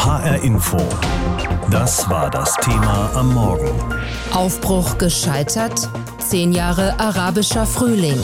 HR Info. Das war das Thema am Morgen. Aufbruch gescheitert? Zehn Jahre arabischer Frühling.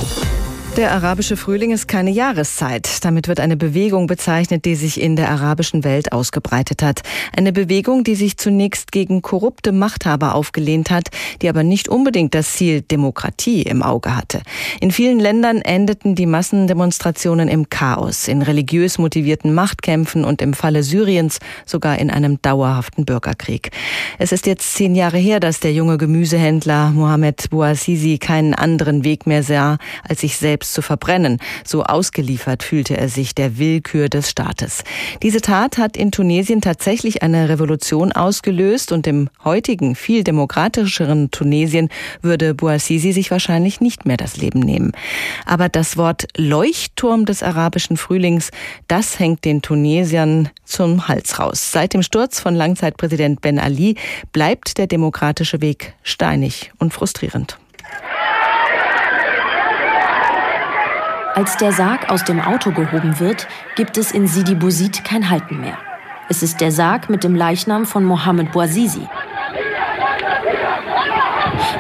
Der arabische Frühling ist keine Jahreszeit. Damit wird eine Bewegung bezeichnet, die sich in der arabischen Welt ausgebreitet hat. Eine Bewegung, die sich zunächst gegen korrupte Machthaber aufgelehnt hat, die aber nicht unbedingt das Ziel Demokratie im Auge hatte. In vielen Ländern endeten die Massendemonstrationen im Chaos, in religiös motivierten Machtkämpfen und im Falle Syriens sogar in einem dauerhaften Bürgerkrieg. Es ist jetzt zehn Jahre her, dass der junge Gemüsehändler Mohamed Bouazizi keinen anderen Weg mehr sah, als sich selbst selbst zu verbrennen. So ausgeliefert fühlte er sich der Willkür des Staates. Diese Tat hat in Tunesien tatsächlich eine Revolution ausgelöst und im heutigen, viel demokratischeren Tunesien würde Bouazizi sich wahrscheinlich nicht mehr das Leben nehmen. Aber das Wort Leuchtturm des arabischen Frühlings, das hängt den Tunesiern zum Hals raus. Seit dem Sturz von Langzeitpräsident Ben Ali bleibt der demokratische Weg steinig und frustrierend. Als der Sarg aus dem Auto gehoben wird, gibt es in Sidi Bouzid kein Halten mehr. Es ist der Sarg mit dem Leichnam von Mohammed Bouazizi.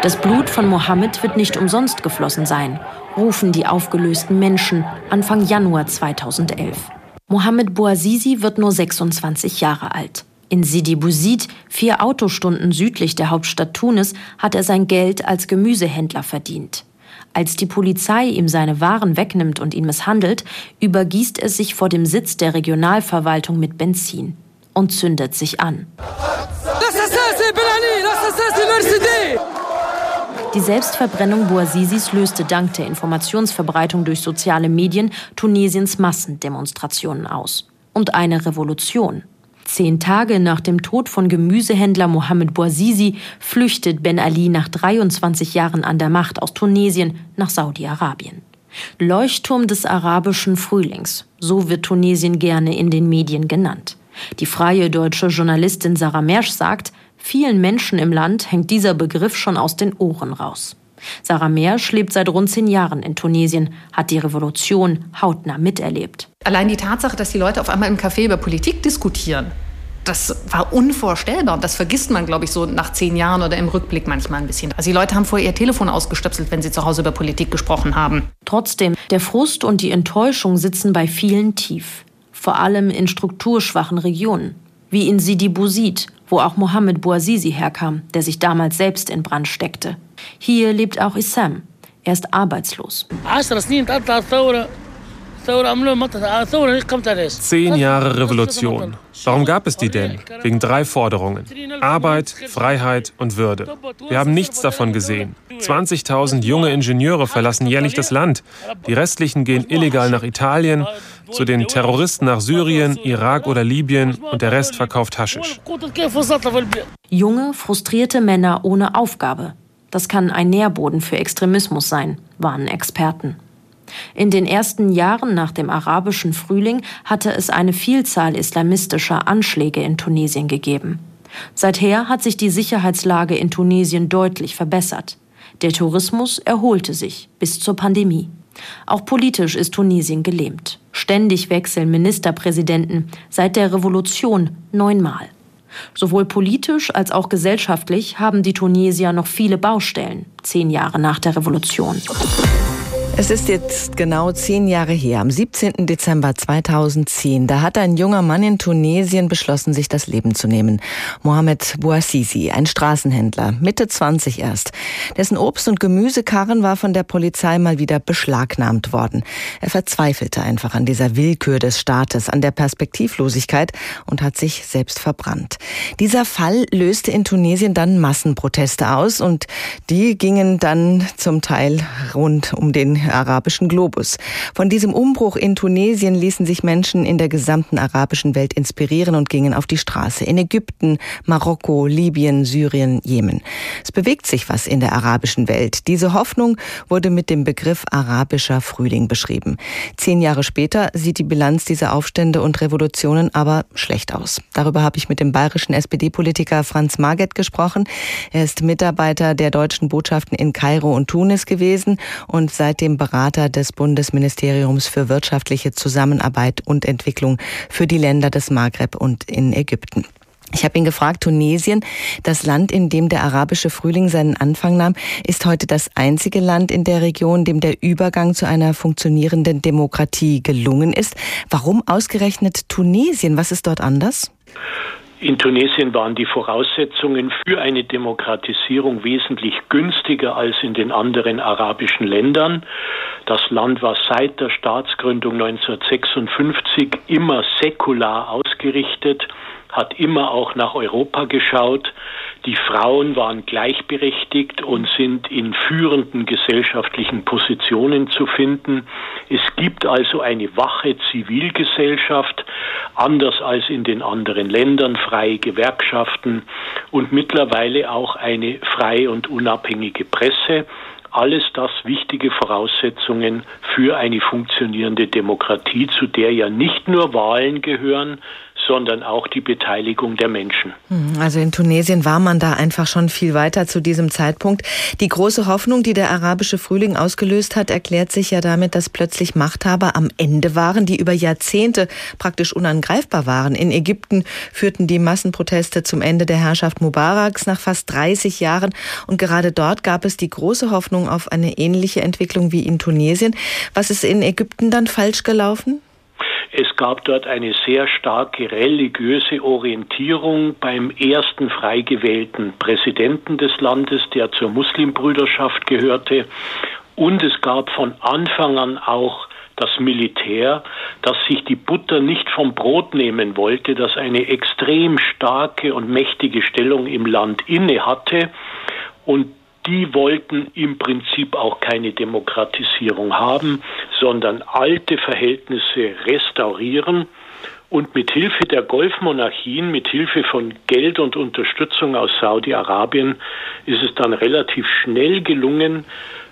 Das Blut von Mohammed wird nicht umsonst geflossen sein, rufen die aufgelösten Menschen Anfang Januar 2011. Mohammed Bouazizi wird nur 26 Jahre alt. In Sidi Bouzid, vier Autostunden südlich der Hauptstadt Tunis, hat er sein Geld als Gemüsehändler verdient. Als die Polizei ihm seine Waren wegnimmt und ihn misshandelt, übergießt er sich vor dem Sitz der Regionalverwaltung mit Benzin und zündet sich an. Die Selbstverbrennung Bouazizis löste dank der Informationsverbreitung durch soziale Medien Tunesiens Massendemonstrationen aus. Und eine Revolution. Zehn Tage nach dem Tod von Gemüsehändler Mohammed Bouazizi flüchtet Ben Ali nach 23 Jahren an der Macht aus Tunesien nach Saudi-Arabien. Leuchtturm des arabischen Frühlings, so wird Tunesien gerne in den Medien genannt. Die freie deutsche Journalistin Sarah Mersch sagt, vielen Menschen im Land hängt dieser Begriff schon aus den Ohren raus. Sarah Mersch lebt seit rund zehn Jahren in Tunesien, hat die Revolution hautnah miterlebt. Allein die Tatsache, dass die Leute auf einmal im Café über Politik diskutieren, das war unvorstellbar. Und das vergisst man, glaube ich, so nach zehn Jahren oder im Rückblick manchmal ein bisschen. Also die Leute haben vorher ihr Telefon ausgestöpselt, wenn sie zu Hause über Politik gesprochen haben. Trotzdem, der Frust und die Enttäuschung sitzen bei vielen tief. Vor allem in strukturschwachen Regionen. Wie in Sidi Bouzid, wo auch Mohammed Bouazizi herkam, der sich damals selbst in Brand steckte. Hier lebt auch Issam. Er ist arbeitslos. Zehn Jahre Revolution. Warum gab es die denn? Wegen drei Forderungen. Arbeit, Freiheit und Würde. Wir haben nichts davon gesehen. 20.000 junge Ingenieure verlassen jährlich das Land. Die restlichen gehen illegal nach Italien, zu den Terroristen nach Syrien, Irak oder Libyen und der Rest verkauft Haschisch. Junge, frustrierte Männer ohne Aufgabe. Das kann ein Nährboden für Extremismus sein, warnen Experten. In den ersten Jahren nach dem arabischen Frühling hatte es eine Vielzahl islamistischer Anschläge in Tunesien gegeben. Seither hat sich die Sicherheitslage in Tunesien deutlich verbessert. Der Tourismus erholte sich bis zur Pandemie. Auch politisch ist Tunesien gelähmt. Ständig wechseln Ministerpräsidenten seit der Revolution neunmal. Sowohl politisch als auch gesellschaftlich haben die Tunesier noch viele Baustellen, zehn Jahre nach der Revolution. Es ist jetzt genau zehn Jahre her, am 17. Dezember 2010. Da hat ein junger Mann in Tunesien beschlossen, sich das Leben zu nehmen. Mohamed Bouazizi, ein Straßenhändler, Mitte 20 erst. Dessen Obst- und Gemüsekarren war von der Polizei mal wieder beschlagnahmt worden. Er verzweifelte einfach an dieser Willkür des Staates, an der Perspektivlosigkeit und hat sich selbst verbrannt. Dieser Fall löste in Tunesien dann Massenproteste aus und die gingen dann zum Teil rund um den arabischen Globus. Von diesem Umbruch in Tunesien ließen sich Menschen in der gesamten arabischen Welt inspirieren und gingen auf die Straße. In Ägypten, Marokko, Libyen, Syrien, Jemen. Es bewegt sich was in der arabischen Welt. Diese Hoffnung wurde mit dem Begriff arabischer Frühling beschrieben. Zehn Jahre später sieht die Bilanz dieser Aufstände und Revolutionen aber schlecht aus. Darüber habe ich mit dem bayerischen SPD-Politiker Franz Marget gesprochen. Er ist Mitarbeiter der deutschen Botschaften in Kairo und Tunis gewesen und seitdem Berater des Bundesministeriums für wirtschaftliche Zusammenarbeit und Entwicklung für die Länder des Maghreb und in Ägypten. Ich habe ihn gefragt, Tunesien, das Land, in dem der arabische Frühling seinen Anfang nahm, ist heute das einzige Land in der Region, dem der Übergang zu einer funktionierenden Demokratie gelungen ist. Warum ausgerechnet Tunesien? Was ist dort anders? In Tunesien waren die Voraussetzungen für eine Demokratisierung wesentlich günstiger als in den anderen arabischen Ländern. Das Land war seit der Staatsgründung 1956 immer säkular ausgerichtet hat immer auch nach Europa geschaut. Die Frauen waren gleichberechtigt und sind in führenden gesellschaftlichen Positionen zu finden. Es gibt also eine wache Zivilgesellschaft, anders als in den anderen Ländern, freie Gewerkschaften und mittlerweile auch eine freie und unabhängige Presse alles das wichtige Voraussetzungen für eine funktionierende Demokratie, zu der ja nicht nur Wahlen gehören, sondern auch die Beteiligung der Menschen. Hm, also in Tunesien war man da einfach schon viel weiter zu diesem Zeitpunkt. Die große Hoffnung, die der arabische Frühling ausgelöst hat, erklärt sich ja damit, dass plötzlich Machthaber am Ende waren, die über Jahrzehnte praktisch unangreifbar waren. In Ägypten führten die Massenproteste zum Ende der Herrschaft Mubaraks nach fast 30 Jahren und gerade dort gab es die große Hoffnung auf eine ähnliche Entwicklung wie in Tunesien. Was ist in Ägypten dann falsch gelaufen? Es gab dort eine sehr starke religiöse Orientierung beim ersten frei gewählten Präsidenten des Landes, der zur Muslimbrüderschaft gehörte. Und es gab von Anfang an auch das Militär, das sich die Butter nicht vom Brot nehmen wollte, das eine extrem starke und mächtige Stellung im Land inne hatte und die wollten im Prinzip auch keine Demokratisierung haben, sondern alte Verhältnisse restaurieren. Und mit Hilfe der Golfmonarchien, mit Hilfe von Geld und Unterstützung aus Saudi-Arabien ist es dann relativ schnell gelungen,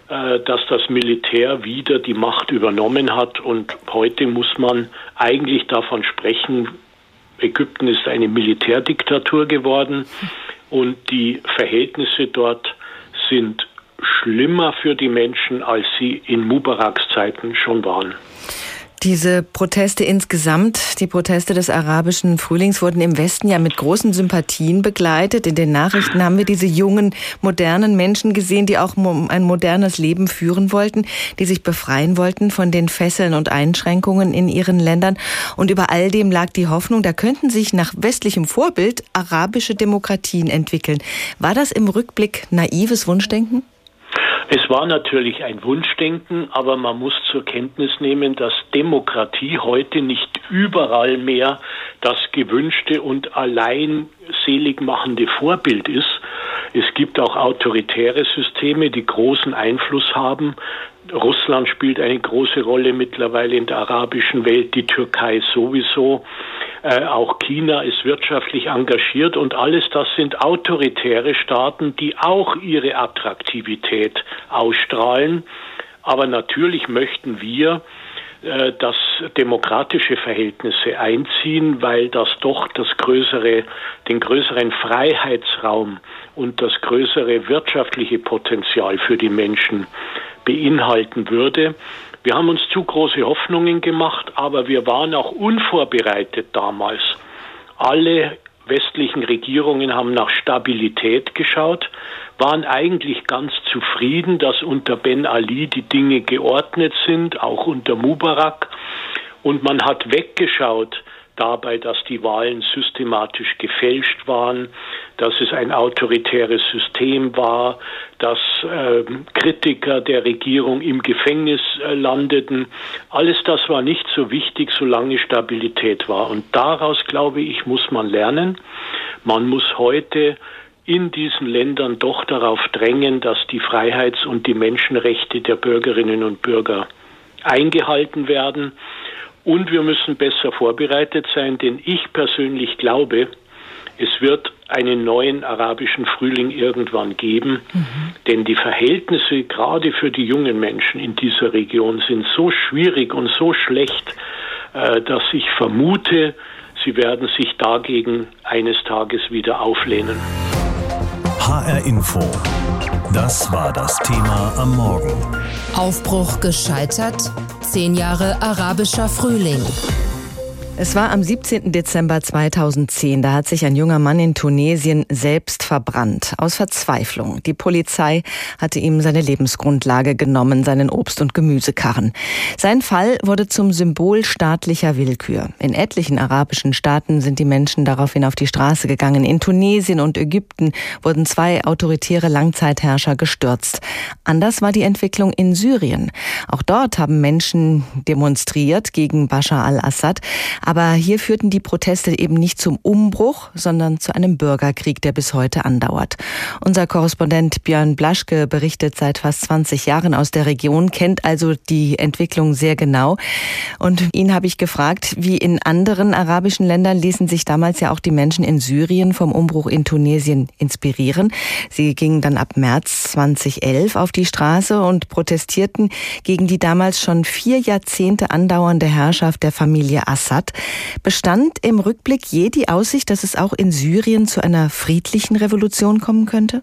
äh, dass das Militär wieder die Macht übernommen hat. Und heute muss man eigentlich davon sprechen, Ägypten ist eine Militärdiktatur geworden und die Verhältnisse dort sind schlimmer für die Menschen, als sie in Mubaraks Zeiten schon waren. Diese Proteste insgesamt, die Proteste des arabischen Frühlings wurden im Westen ja mit großen Sympathien begleitet. In den Nachrichten haben wir diese jungen, modernen Menschen gesehen, die auch ein modernes Leben führen wollten, die sich befreien wollten von den Fesseln und Einschränkungen in ihren Ländern. Und über all dem lag die Hoffnung, da könnten sich nach westlichem Vorbild arabische Demokratien entwickeln. War das im Rückblick naives Wunschdenken? Es war natürlich ein Wunschdenken, aber man muss zur Kenntnis nehmen, dass Demokratie heute nicht überall mehr das gewünschte und allein seligmachende Vorbild ist. Es gibt auch autoritäre Systeme, die großen Einfluss haben. Russland spielt eine große Rolle mittlerweile in der arabischen Welt, die Türkei sowieso. Äh, auch China ist wirtschaftlich engagiert und alles das sind autoritäre Staaten, die auch ihre Attraktivität ausstrahlen. Aber natürlich möchten wir, äh, dass demokratische Verhältnisse einziehen, weil das doch das größere, den größeren Freiheitsraum und das größere wirtschaftliche Potenzial für die Menschen beinhalten würde. Wir haben uns zu große Hoffnungen gemacht, aber wir waren auch unvorbereitet damals. Alle westlichen Regierungen haben nach Stabilität geschaut, waren eigentlich ganz zufrieden, dass unter Ben Ali die Dinge geordnet sind, auch unter Mubarak. Und man hat weggeschaut dabei, dass die Wahlen systematisch gefälscht waren, dass es ein autoritäres System war, dass äh, Kritiker der Regierung im Gefängnis äh, landeten. Alles das war nicht so wichtig, solange Stabilität war. Und daraus, glaube ich, muss man lernen. Man muss heute in diesen Ländern doch darauf drängen, dass die Freiheits- und die Menschenrechte der Bürgerinnen und Bürger eingehalten werden. Und wir müssen besser vorbereitet sein, denn ich persönlich glaube, es wird einen neuen arabischen Frühling irgendwann geben, mhm. denn die Verhältnisse gerade für die jungen Menschen in dieser Region sind so schwierig und so schlecht, äh, dass ich vermute, sie werden sich dagegen eines Tages wieder auflehnen. HR Info. Das war das Thema am Morgen. Aufbruch gescheitert? Zehn Jahre arabischer Frühling. Es war am 17. Dezember 2010. Da hat sich ein junger Mann in Tunesien selbst verbrannt. Aus Verzweiflung. Die Polizei hatte ihm seine Lebensgrundlage genommen, seinen Obst- und Gemüsekarren. Sein Fall wurde zum Symbol staatlicher Willkür. In etlichen arabischen Staaten sind die Menschen daraufhin auf die Straße gegangen. In Tunesien und Ägypten wurden zwei autoritäre Langzeitherrscher gestürzt. Anders war die Entwicklung in Syrien. Auch dort haben Menschen demonstriert gegen Bashar al-Assad. Aber hier führten die Proteste eben nicht zum Umbruch, sondern zu einem Bürgerkrieg, der bis heute andauert. Unser Korrespondent Björn Blaschke berichtet seit fast 20 Jahren aus der Region, kennt also die Entwicklung sehr genau. Und ihn habe ich gefragt, wie in anderen arabischen Ländern ließen sich damals ja auch die Menschen in Syrien vom Umbruch in Tunesien inspirieren. Sie gingen dann ab März 2011 auf die Straße und protestierten gegen die damals schon vier Jahrzehnte andauernde Herrschaft der Familie Assad. Bestand im Rückblick je die Aussicht, dass es auch in Syrien zu einer friedlichen Revolution kommen könnte?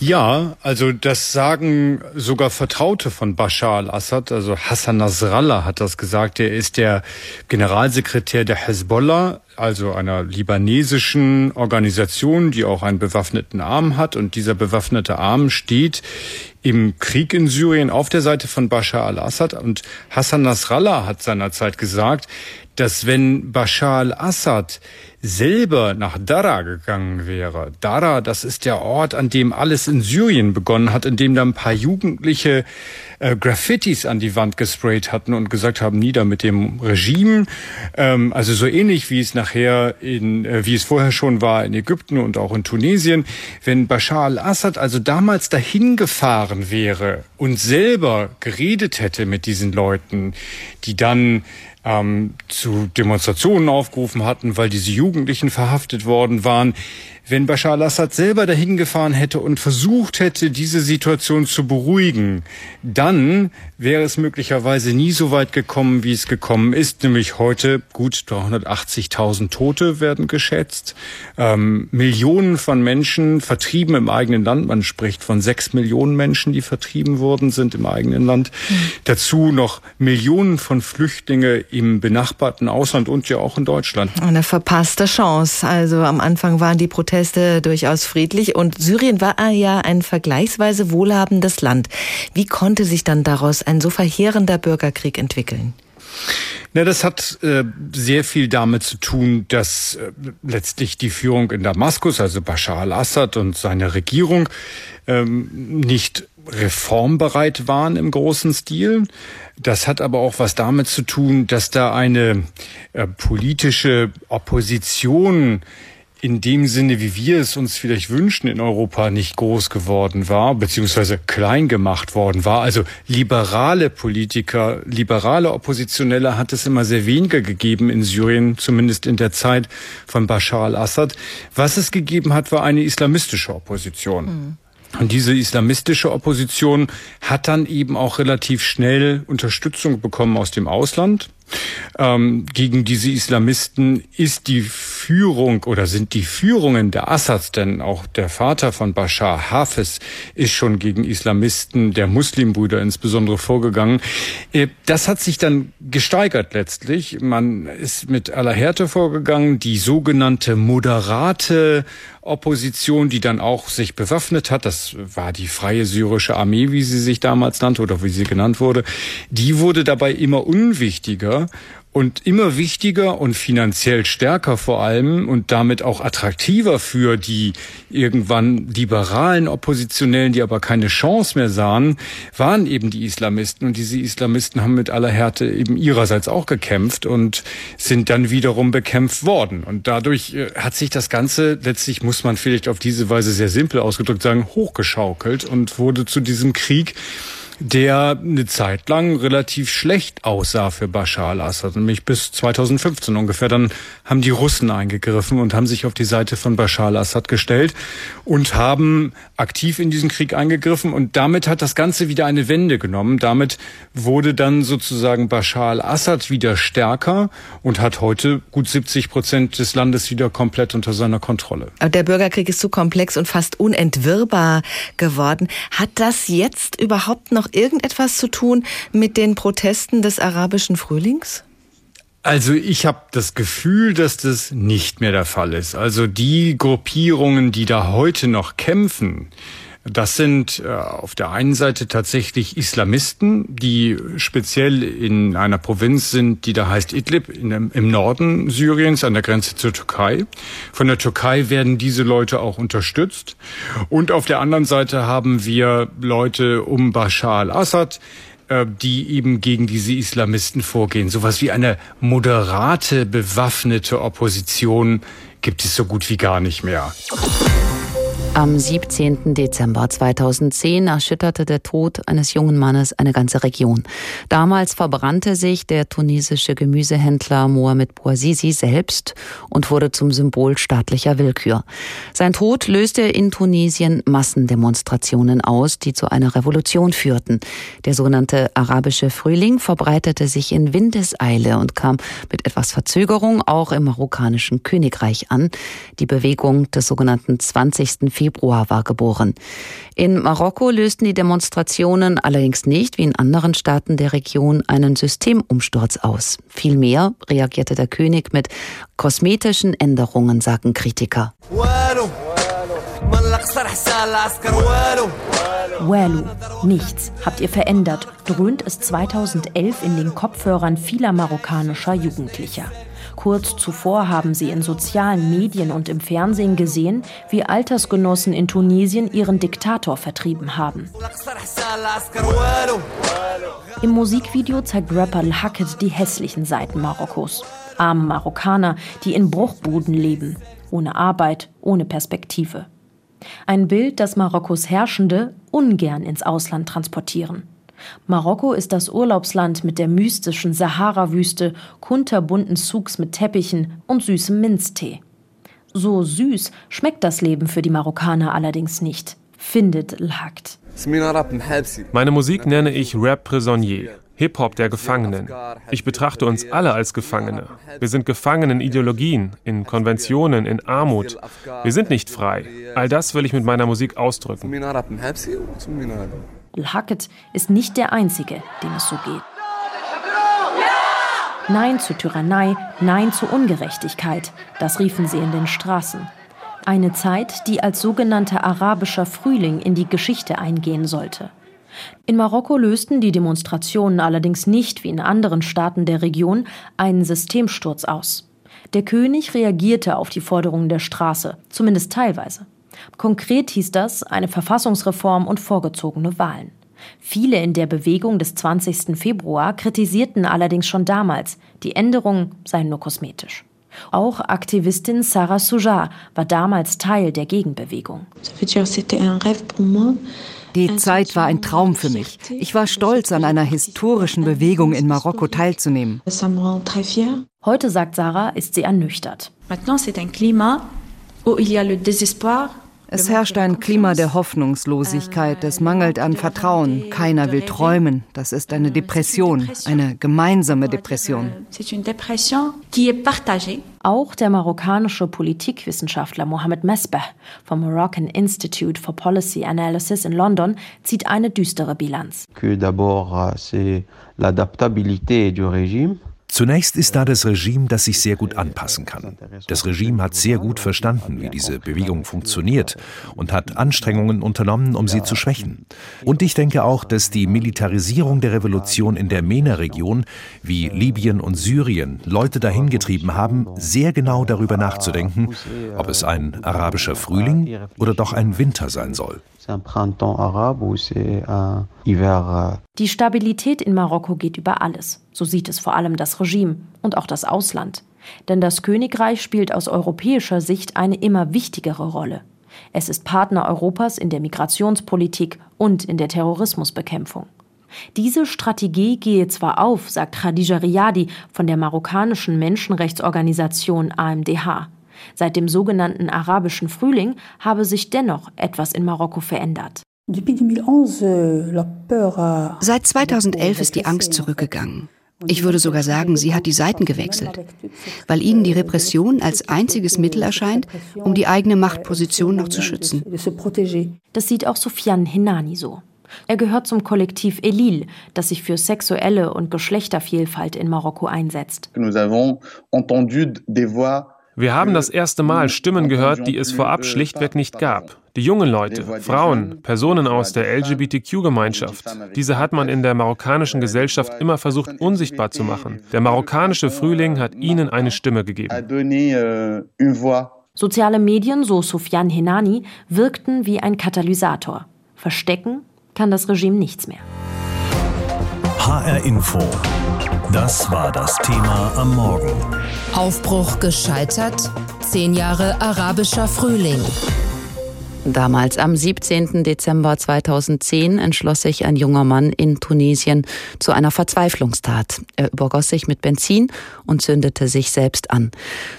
Ja, also das sagen sogar Vertraute von Bashar al-Assad. Also Hassan Nasrallah hat das gesagt. Er ist der Generalsekretär der Hezbollah, also einer libanesischen Organisation, die auch einen bewaffneten Arm hat. Und dieser bewaffnete Arm steht im Krieg in Syrien auf der Seite von Bashar al-Assad. Und Hassan Nasrallah hat seinerzeit gesagt, dass wenn Bashar al-Assad selber nach Dara gegangen wäre, Dara, das ist der Ort, an dem alles in Syrien begonnen hat, in dem da ein paar Jugendliche äh, Graffitis an die Wand gesprayt hatten und gesagt haben, nieder mit dem Regime. Ähm, also so ähnlich wie es nachher in, äh, wie es vorher schon war in Ägypten und auch in Tunesien. Wenn Bashar al-Assad also damals dahin gefahren wäre und selber geredet hätte mit diesen Leuten, die dann ähm, zu Demonstrationen aufgerufen hatten, weil diese Jugendlichen verhaftet worden waren. Wenn Bashar al-Assad selber dahin gefahren hätte und versucht hätte, diese Situation zu beruhigen, dann wäre es möglicherweise nie so weit gekommen, wie es gekommen ist. Nämlich heute gut 380.000 Tote werden geschätzt, ähm, Millionen von Menschen vertrieben im eigenen Land. Man spricht von sechs Millionen Menschen, die vertrieben worden sind im eigenen Land. Mhm. Dazu noch Millionen von Flüchtlinge im benachbarten Ausland und ja auch in Deutschland. Eine verpasste Chance. Also am Anfang waren die Proteste Proteste durchaus friedlich und Syrien war ja ein vergleichsweise wohlhabendes Land. Wie konnte sich dann daraus ein so verheerender Bürgerkrieg entwickeln? Na, das hat äh, sehr viel damit zu tun, dass äh, letztlich die Führung in Damaskus, also Bashar al-Assad und seine Regierung, ähm, nicht reformbereit waren im großen Stil. Das hat aber auch was damit zu tun, dass da eine äh, politische Opposition in dem Sinne, wie wir es uns vielleicht wünschen, in Europa nicht groß geworden war, beziehungsweise klein gemacht worden war. Also liberale Politiker, liberale Oppositionelle hat es immer sehr weniger gegeben in Syrien, zumindest in der Zeit von Bashar al-Assad. Was es gegeben hat, war eine islamistische Opposition. Mhm. Und diese islamistische Opposition hat dann eben auch relativ schnell Unterstützung bekommen aus dem Ausland. Ähm, gegen diese Islamisten ist die Führung oder sind die Führungen der Assads, denn auch der Vater von Bashar, Hafez, ist schon gegen Islamisten der Muslimbrüder insbesondere vorgegangen. Äh, das hat sich dann gesteigert letztlich. Man ist mit aller Härte vorgegangen. Die sogenannte moderate Opposition, die dann auch sich bewaffnet hat, das war die Freie Syrische Armee, wie sie sich damals nannte oder wie sie genannt wurde, die wurde dabei immer unwichtiger und immer wichtiger und finanziell stärker vor allem und damit auch attraktiver für die irgendwann liberalen Oppositionellen, die aber keine Chance mehr sahen, waren eben die Islamisten. Und diese Islamisten haben mit aller Härte eben ihrerseits auch gekämpft und sind dann wiederum bekämpft worden. Und dadurch äh, hat sich das Ganze letztlich, muss man vielleicht auf diese Weise sehr simpel ausgedrückt sagen, hochgeschaukelt und wurde zu diesem Krieg, der eine Zeit lang relativ schlecht aussah für Bashar al-Assad, nämlich bis 2015 ungefähr. Dann haben die Russen eingegriffen und haben sich auf die Seite von Bashar al-Assad gestellt und haben aktiv in diesen Krieg eingegriffen und damit hat das Ganze wieder eine Wende genommen. Damit wurde dann sozusagen Bashar al-Assad wieder stärker und hat heute gut 70 Prozent des Landes wieder komplett unter seiner Kontrolle. Aber der Bürgerkrieg ist zu komplex und fast unentwirrbar geworden. Hat das jetzt überhaupt noch irgendetwas zu tun mit den Protesten des arabischen Frühlings? Also ich habe das Gefühl, dass das nicht mehr der Fall ist. Also die Gruppierungen, die da heute noch kämpfen, das sind äh, auf der einen Seite tatsächlich Islamisten, die speziell in einer Provinz sind, die da heißt Idlib im Norden Syriens an der Grenze zur Türkei. Von der Türkei werden diese Leute auch unterstützt. Und auf der anderen Seite haben wir Leute um Bashar al-Assad, äh, die eben gegen diese Islamisten vorgehen. Sowas wie eine moderate, bewaffnete Opposition gibt es so gut wie gar nicht mehr. Am 17. Dezember 2010 erschütterte der Tod eines jungen Mannes eine ganze Region. Damals verbrannte sich der tunesische Gemüsehändler Mohamed Bouazizi selbst und wurde zum Symbol staatlicher Willkür. Sein Tod löste in Tunesien Massendemonstrationen aus, die zu einer Revolution führten. Der sogenannte arabische Frühling verbreitete sich in Windeseile und kam mit etwas Verzögerung auch im marokkanischen Königreich an. Die Bewegung des sogenannten 20. Februar war geboren. In Marokko lösten die Demonstrationen allerdings nicht, wie in anderen Staaten der Region, einen Systemumsturz aus. Vielmehr reagierte der König mit kosmetischen Änderungen, sagen Kritiker. Walu, nichts habt ihr verändert, dröhnt es 2011 in den Kopfhörern vieler marokkanischer Jugendlicher. Kurz zuvor haben sie in sozialen Medien und im Fernsehen gesehen, wie Altersgenossen in Tunesien ihren Diktator vertrieben haben. Im Musikvideo zeigt Rapper L-Hacket die hässlichen Seiten Marokkos. Arme Marokkaner, die in Bruchbuden leben, ohne Arbeit, ohne Perspektive. Ein Bild, das Marokkos Herrschende ungern ins Ausland transportieren. Marokko ist das Urlaubsland mit der mystischen Sahara-Wüste, kunterbunten Souks mit Teppichen und süßem Minztee. So süß schmeckt das Leben für die Marokkaner allerdings nicht, findet Lhakt. Meine Musik nenne ich Rap Prisonnier, Hip-Hop der Gefangenen. Ich betrachte uns alle als Gefangene. Wir sind gefangen in Ideologien, in Konventionen, in Armut. Wir sind nicht frei. All das will ich mit meiner Musik ausdrücken. Hackett ist nicht der Einzige, dem es so geht. Nein zur Tyrannei, Nein zur Ungerechtigkeit, das riefen sie in den Straßen. Eine Zeit, die als sogenannter arabischer Frühling in die Geschichte eingehen sollte. In Marokko lösten die Demonstrationen allerdings nicht, wie in anderen Staaten der Region, einen Systemsturz aus. Der König reagierte auf die Forderungen der Straße, zumindest teilweise. Konkret hieß das eine Verfassungsreform und vorgezogene Wahlen. Viele in der Bewegung des 20. Februar kritisierten allerdings schon damals, die Änderungen seien nur kosmetisch. Auch Aktivistin Sarah Soujar war damals Teil der Gegenbewegung. Die Zeit war ein Traum für mich. Ich war stolz, an einer historischen Bewegung in Marokko teilzunehmen. Heute, sagt Sarah, ist sie ernüchtert. Es herrscht ein Klima der Hoffnungslosigkeit, es mangelt an Vertrauen, keiner will träumen. Das ist eine Depression, eine gemeinsame Depression. Auch der marokkanische Politikwissenschaftler Mohamed Mesbah vom Moroccan Institute for Policy Analysis in London zieht eine düstere Bilanz. Que d'abord c'est l'adaptabilité du régime Zunächst ist da das Regime, das sich sehr gut anpassen kann. Das Regime hat sehr gut verstanden, wie diese Bewegung funktioniert und hat Anstrengungen unternommen, um sie zu schwächen. Und ich denke auch, dass die Militarisierung der Revolution in der MENA-Region, wie Libyen und Syrien, Leute dahin getrieben haben, sehr genau darüber nachzudenken, ob es ein arabischer Frühling oder doch ein Winter sein soll. Die Stabilität in Marokko geht über alles. So sieht es vor allem das Regime und auch das Ausland. Denn das Königreich spielt aus europäischer Sicht eine immer wichtigere Rolle. Es ist Partner Europas in der Migrationspolitik und in der Terrorismusbekämpfung. Diese Strategie gehe zwar auf, sagt Khadija Riyadi von der marokkanischen Menschenrechtsorganisation AMDH. Seit dem sogenannten arabischen Frühling habe sich dennoch etwas in Marokko verändert. Seit 2011 ist die Angst zurückgegangen. Ich würde sogar sagen, sie hat die Seiten gewechselt, weil ihnen die Repression als einziges Mittel erscheint, um die eigene Machtposition noch zu schützen. Das sieht auch Sofian Hinani so. Er gehört zum Kollektiv Elil, das sich für sexuelle und Geschlechtervielfalt in Marokko einsetzt. Wir haben das erste Mal Stimmen gehört, die es vorab schlichtweg nicht gab. Die jungen Leute, Frauen, Personen aus der LGBTQ-Gemeinschaft, diese hat man in der marokkanischen Gesellschaft immer versucht unsichtbar zu machen. Der marokkanische Frühling hat ihnen eine Stimme gegeben. Soziale Medien, so Sofian Henani, wirkten wie ein Katalysator. Verstecken kann das Regime nichts mehr. HR Info. Das war das Thema am Morgen. Aufbruch gescheitert? Zehn Jahre arabischer Frühling. Damals am 17. Dezember 2010 entschloss sich ein junger Mann in Tunesien zu einer Verzweiflungstat. Er übergoss sich mit Benzin und zündete sich selbst an.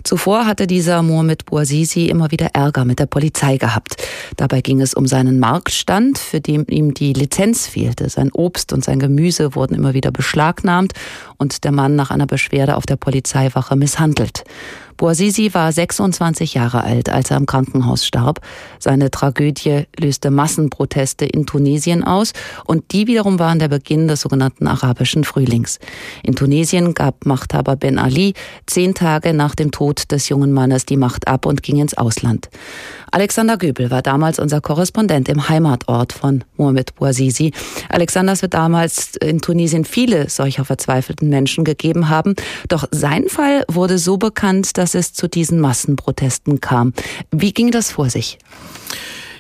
Zuvor hatte dieser Mohamed Bouazizi immer wieder Ärger mit der Polizei gehabt. Dabei ging es um seinen Marktstand, für den ihm die Lizenz fehlte. Sein Obst und sein Gemüse wurden immer wieder beschlagnahmt und der Mann nach einer Beschwerde auf der Polizeiwache misshandelt. Bouazizi war 26 Jahre alt, als er im Krankenhaus starb. Seine Tragödie löste Massenproteste in Tunesien aus und die wiederum waren der Beginn des sogenannten arabischen Frühlings. In Tunesien gab Machthaber Ben Ali zehn Tage nach dem Tod des jungen Mannes die Macht ab und ging ins Ausland. Alexander Göbel war damals unser Korrespondent im Heimatort von Mohamed Bouazizi. Alexander, es wird damals in Tunesien viele solcher verzweifelten Menschen gegeben haben. Doch sein Fall wurde so bekannt, dass es zu diesen Massenprotesten kam. Wie ging das vor sich?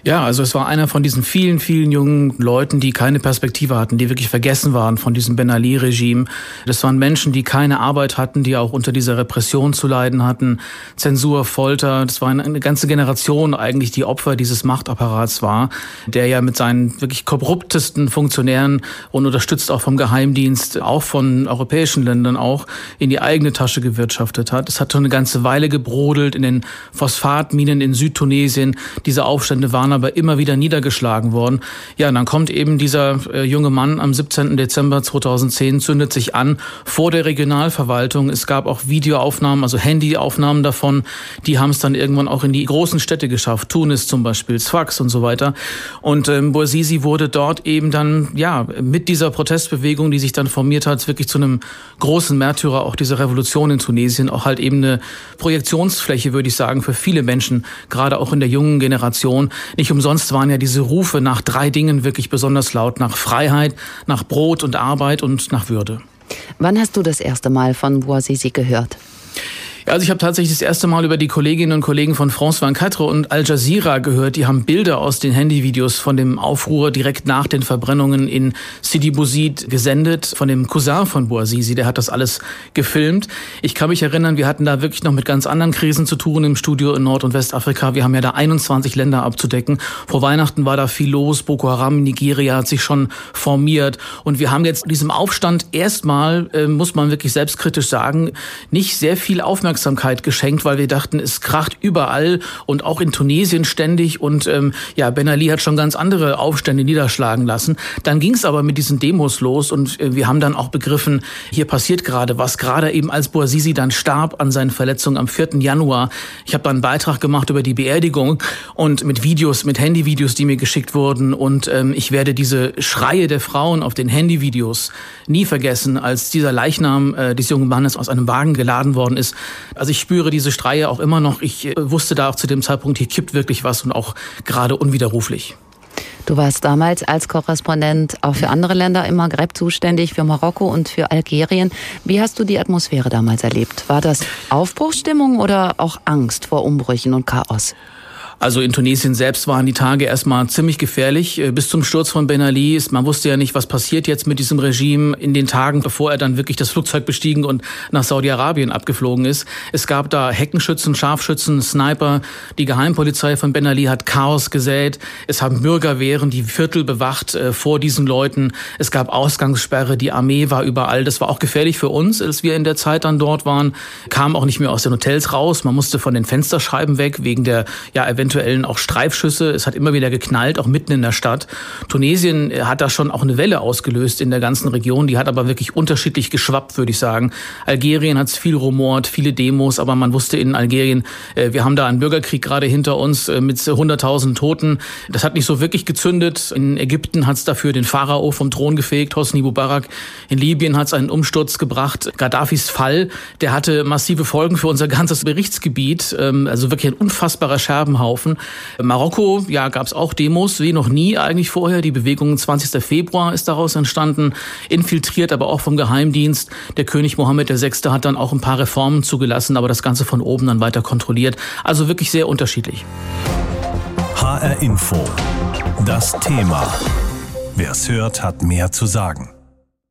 Ja, also es war einer von diesen vielen, vielen jungen Leuten, die keine Perspektive hatten, die wirklich vergessen waren von diesem Ben Ali-Regime. Das waren Menschen, die keine Arbeit hatten, die auch unter dieser Repression zu leiden hatten, Zensur, Folter. Das war eine ganze Generation eigentlich, die Opfer dieses Machtapparats war, der ja mit seinen wirklich korruptesten Funktionären und unterstützt auch vom Geheimdienst, auch von europäischen Ländern auch, in die eigene Tasche gewirtschaftet hat. Es hat schon eine ganze Weile gebrodelt in den Phosphatminen in Südtunesien. Diese Aufstände waren waren aber immer wieder niedergeschlagen worden. Ja, und dann kommt eben dieser äh, junge Mann am 17. Dezember 2010, zündet sich an vor der Regionalverwaltung. Es gab auch Videoaufnahmen, also Handyaufnahmen davon. Die haben es dann irgendwann auch in die großen Städte geschafft. Tunis zum Beispiel, Sfax und so weiter. Und ähm, Bouazizi wurde dort eben dann, ja, mit dieser Protestbewegung, die sich dann formiert hat, wirklich zu einem großen Märtyrer auch dieser Revolution in Tunesien, auch halt eben eine Projektionsfläche, würde ich sagen, für viele Menschen, gerade auch in der jungen Generation, nicht umsonst waren ja diese Rufe nach drei Dingen wirklich besonders laut. Nach Freiheit, nach Brot und Arbeit und nach Würde. Wann hast du das erste Mal von Bouazizi gehört? Also ich habe tatsächlich das erste Mal über die Kolleginnen und Kollegen von France 24 und Al Jazeera gehört. Die haben Bilder aus den Handyvideos von dem Aufruhr direkt nach den Verbrennungen in Sidi Bouzid gesendet, von dem Cousin von Bouazizi. Der hat das alles gefilmt. Ich kann mich erinnern, wir hatten da wirklich noch mit ganz anderen Krisen zu tun im Studio in Nord- und Westafrika. Wir haben ja da 21 Länder abzudecken. Vor Weihnachten war da viel los. Boko Haram, Nigeria hat sich schon formiert. Und wir haben jetzt diesem Aufstand erstmal, äh, muss man wirklich selbstkritisch sagen, nicht sehr viel Aufmerksamkeit Aufmerksamkeit geschenkt, weil wir dachten, es kracht überall und auch in Tunesien ständig und ähm, ja, Ben Ali hat schon ganz andere Aufstände niederschlagen lassen. Dann ging es aber mit diesen Demos los und äh, wir haben dann auch begriffen, hier passiert gerade was, gerade eben als Bouazizi dann starb an seinen Verletzungen am 4. Januar. Ich habe dann einen Beitrag gemacht über die Beerdigung und mit Videos, mit Handyvideos, die mir geschickt wurden und ähm, ich werde diese Schreie der Frauen auf den Handyvideos nie vergessen, als dieser Leichnam äh, des jungen Mannes aus einem Wagen geladen worden ist. Also ich spüre diese Streie auch immer noch. Ich äh, wusste da auch zu dem Zeitpunkt, hier kippt wirklich was und auch gerade unwiderruflich. Du warst damals als Korrespondent auch für andere Länder im Maghreb zuständig, für Marokko und für Algerien. Wie hast du die Atmosphäre damals erlebt? War das Aufbruchsstimmung oder auch Angst vor Umbrüchen und Chaos? Also in Tunesien selbst waren die Tage erstmal ziemlich gefährlich. Äh, bis zum Sturz von Ben Ali ist, man wusste ja nicht, was passiert jetzt mit diesem Regime in den Tagen, bevor er dann wirklich das Flugzeug bestiegen und nach Saudi-Arabien abgeflogen ist. Es gab da Heckenschützen, Scharfschützen, Sniper. Die Geheimpolizei von Ben Ali hat Chaos gesät. Es haben Bürgerwehren die Viertel bewacht äh, vor diesen Leuten. Es gab Ausgangssperre. Die Armee war überall. Das war auch gefährlich für uns, als wir in der Zeit dann dort waren. Kam auch nicht mehr aus den Hotels raus. Man musste von den Fensterscheiben weg wegen der ja eventuellen auch Streifschüsse. Es hat immer wieder geknallt, auch mitten in der Stadt. Tunesien äh, hat da schon auch eine Welle ausgelöst in der ganzen Region. Die hat aber wirklich unterschiedlich geschwappt, würde ich sagen. Algerien hat es viel rumort, viele Demos, aber man wusste in Algerien, äh, wir haben da einen Bürgerkrieg gerade hinter uns äh, mit 100.000 Toten. Das hat nicht so wirklich gezündet. In Ägypten hat es dafür den Pharao vom Thron gefegt, Hosni Mubarak. In Libyen hat es einen Umsturz gebracht. Gaddafis Fall, der hatte massive Folgen für unser ganzes Berichtsgebiet. Ähm, also wirklich ein unfassbarer Scherbenhaufen. Marokko, ja, gab es auch Demos, wie noch nie eigentlich vorher. Die Bewegung 20. Februar ist daraus entstanden, infiltriert aber auch vom Geheimdienst. Der König Mohammed VI. hat dann auch ein paar Reformen zugelassen, aber das Ganze von oben dann weiter kontrolliert. Also wirklich sehr unterschiedlich. HR Info. Das Thema. Wer es hört, hat mehr zu sagen.